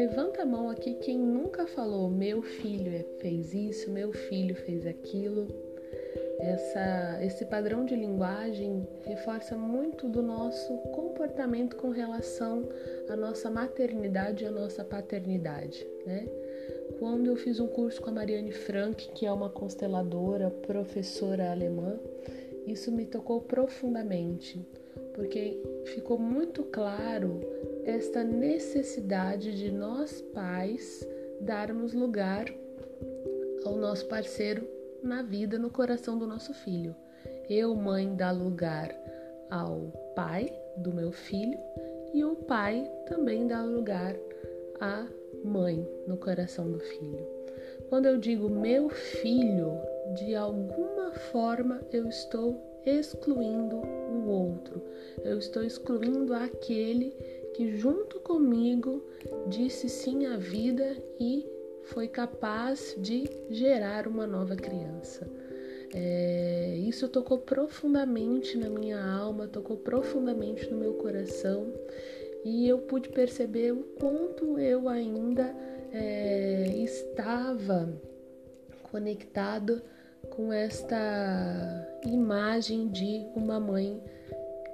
Levanta a mão aqui quem nunca falou: meu filho fez isso, meu filho fez aquilo. Essa, esse padrão de linguagem reforça muito do nosso comportamento com relação à nossa maternidade e à nossa paternidade, né? Quando eu fiz um curso com a Mariane Frank, que é uma consteladora, professora alemã, isso me tocou profundamente, porque ficou muito claro esta necessidade de nós pais darmos lugar ao nosso parceiro na vida, no coração do nosso filho. Eu, mãe, dar lugar ao pai do meu filho e o pai também dá lugar à mãe no coração do filho. Quando eu digo meu filho, de alguma forma eu estou excluindo o outro, eu estou excluindo aquele que junto comigo disse sim à vida e foi capaz de gerar uma nova criança. É, isso tocou profundamente na minha alma, tocou profundamente no meu coração e eu pude perceber o quanto eu ainda é, estava conectado com esta imagem de uma mãe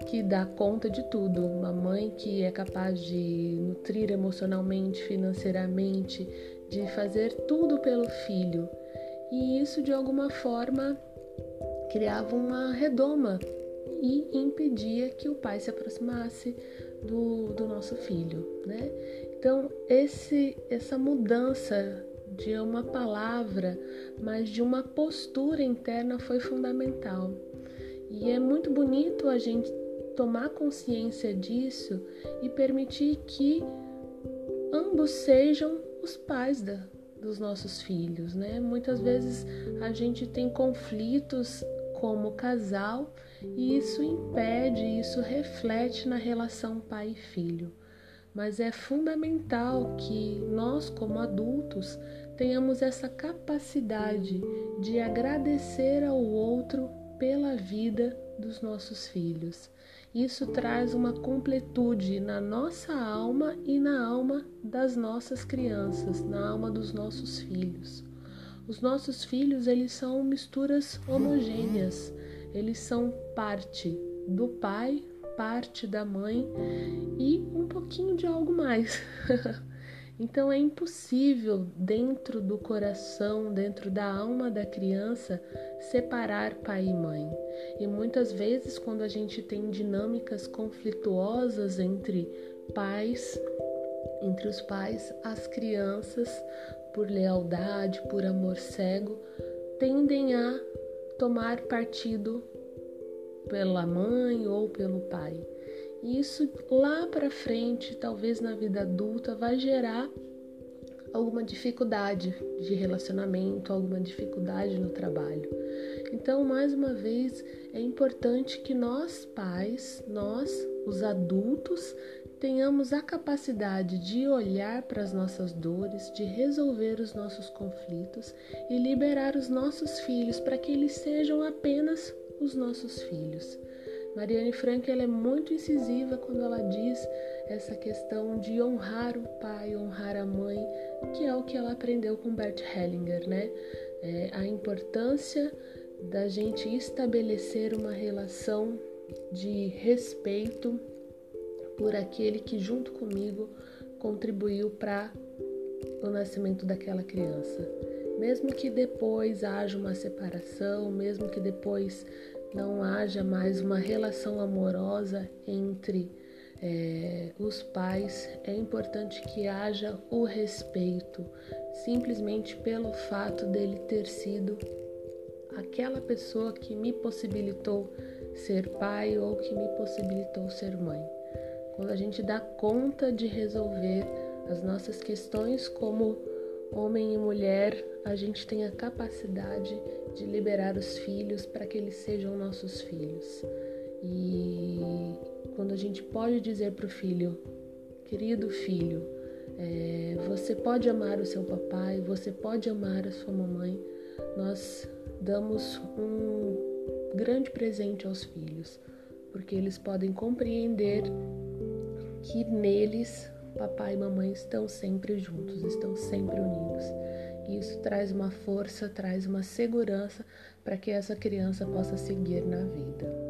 que dá conta de tudo, uma mãe que é capaz de nutrir emocionalmente, financeiramente, de fazer tudo pelo filho. E isso de alguma forma criava uma redoma e impedia que o pai se aproximasse do, do nosso filho, né? Então esse essa mudança de uma palavra, mas de uma postura interna foi fundamental. E é muito bonito a gente tomar consciência disso e permitir que ambos sejam os pais da, dos nossos filhos, né? Muitas vezes a gente tem conflitos como casal e isso impede, isso reflete na relação pai e filho. Mas é fundamental que nós, como adultos, tenhamos essa capacidade de agradecer ao outro pela vida dos nossos filhos. Isso traz uma completude na nossa alma e na alma das nossas crianças, na alma dos nossos filhos. Os nossos filhos, eles são misturas homogêneas. Eles são parte do pai, parte da mãe e um pouquinho de algo mais. Então é impossível dentro do coração, dentro da alma da criança, separar pai e mãe. E muitas vezes, quando a gente tem dinâmicas conflituosas entre pais, entre os pais, as crianças, por lealdade, por amor cego, tendem a tomar partido pela mãe ou pelo pai. E isso lá para frente, talvez na vida adulta, vai gerar alguma dificuldade de relacionamento, alguma dificuldade no trabalho. Então, mais uma vez, é importante que nós, pais, nós, os adultos, tenhamos a capacidade de olhar para as nossas dores, de resolver os nossos conflitos e liberar os nossos filhos para que eles sejam apenas os nossos filhos. Mariane Frank ela é muito incisiva quando ela diz essa questão de honrar o pai, honrar a mãe, que é o que ela aprendeu com Bert Hellinger, né? É a importância da gente estabelecer uma relação de respeito por aquele que junto comigo contribuiu para o nascimento daquela criança. Mesmo que depois haja uma separação, mesmo que depois não haja mais uma relação amorosa entre é, os pais, é importante que haja o respeito, simplesmente pelo fato dele ter sido aquela pessoa que me possibilitou ser pai ou que me possibilitou ser mãe. Quando a gente dá conta de resolver as nossas questões como homem e mulher, a gente tem a capacidade de liberar os filhos para que eles sejam nossos filhos. E quando a gente pode dizer para o filho, querido filho, é, você pode amar o seu papai, você pode amar a sua mamãe, nós damos um grande presente aos filhos, porque eles podem compreender que neles papai e mamãe estão sempre juntos, estão sempre unidos. Isso traz uma força, traz uma segurança para que essa criança possa seguir na vida.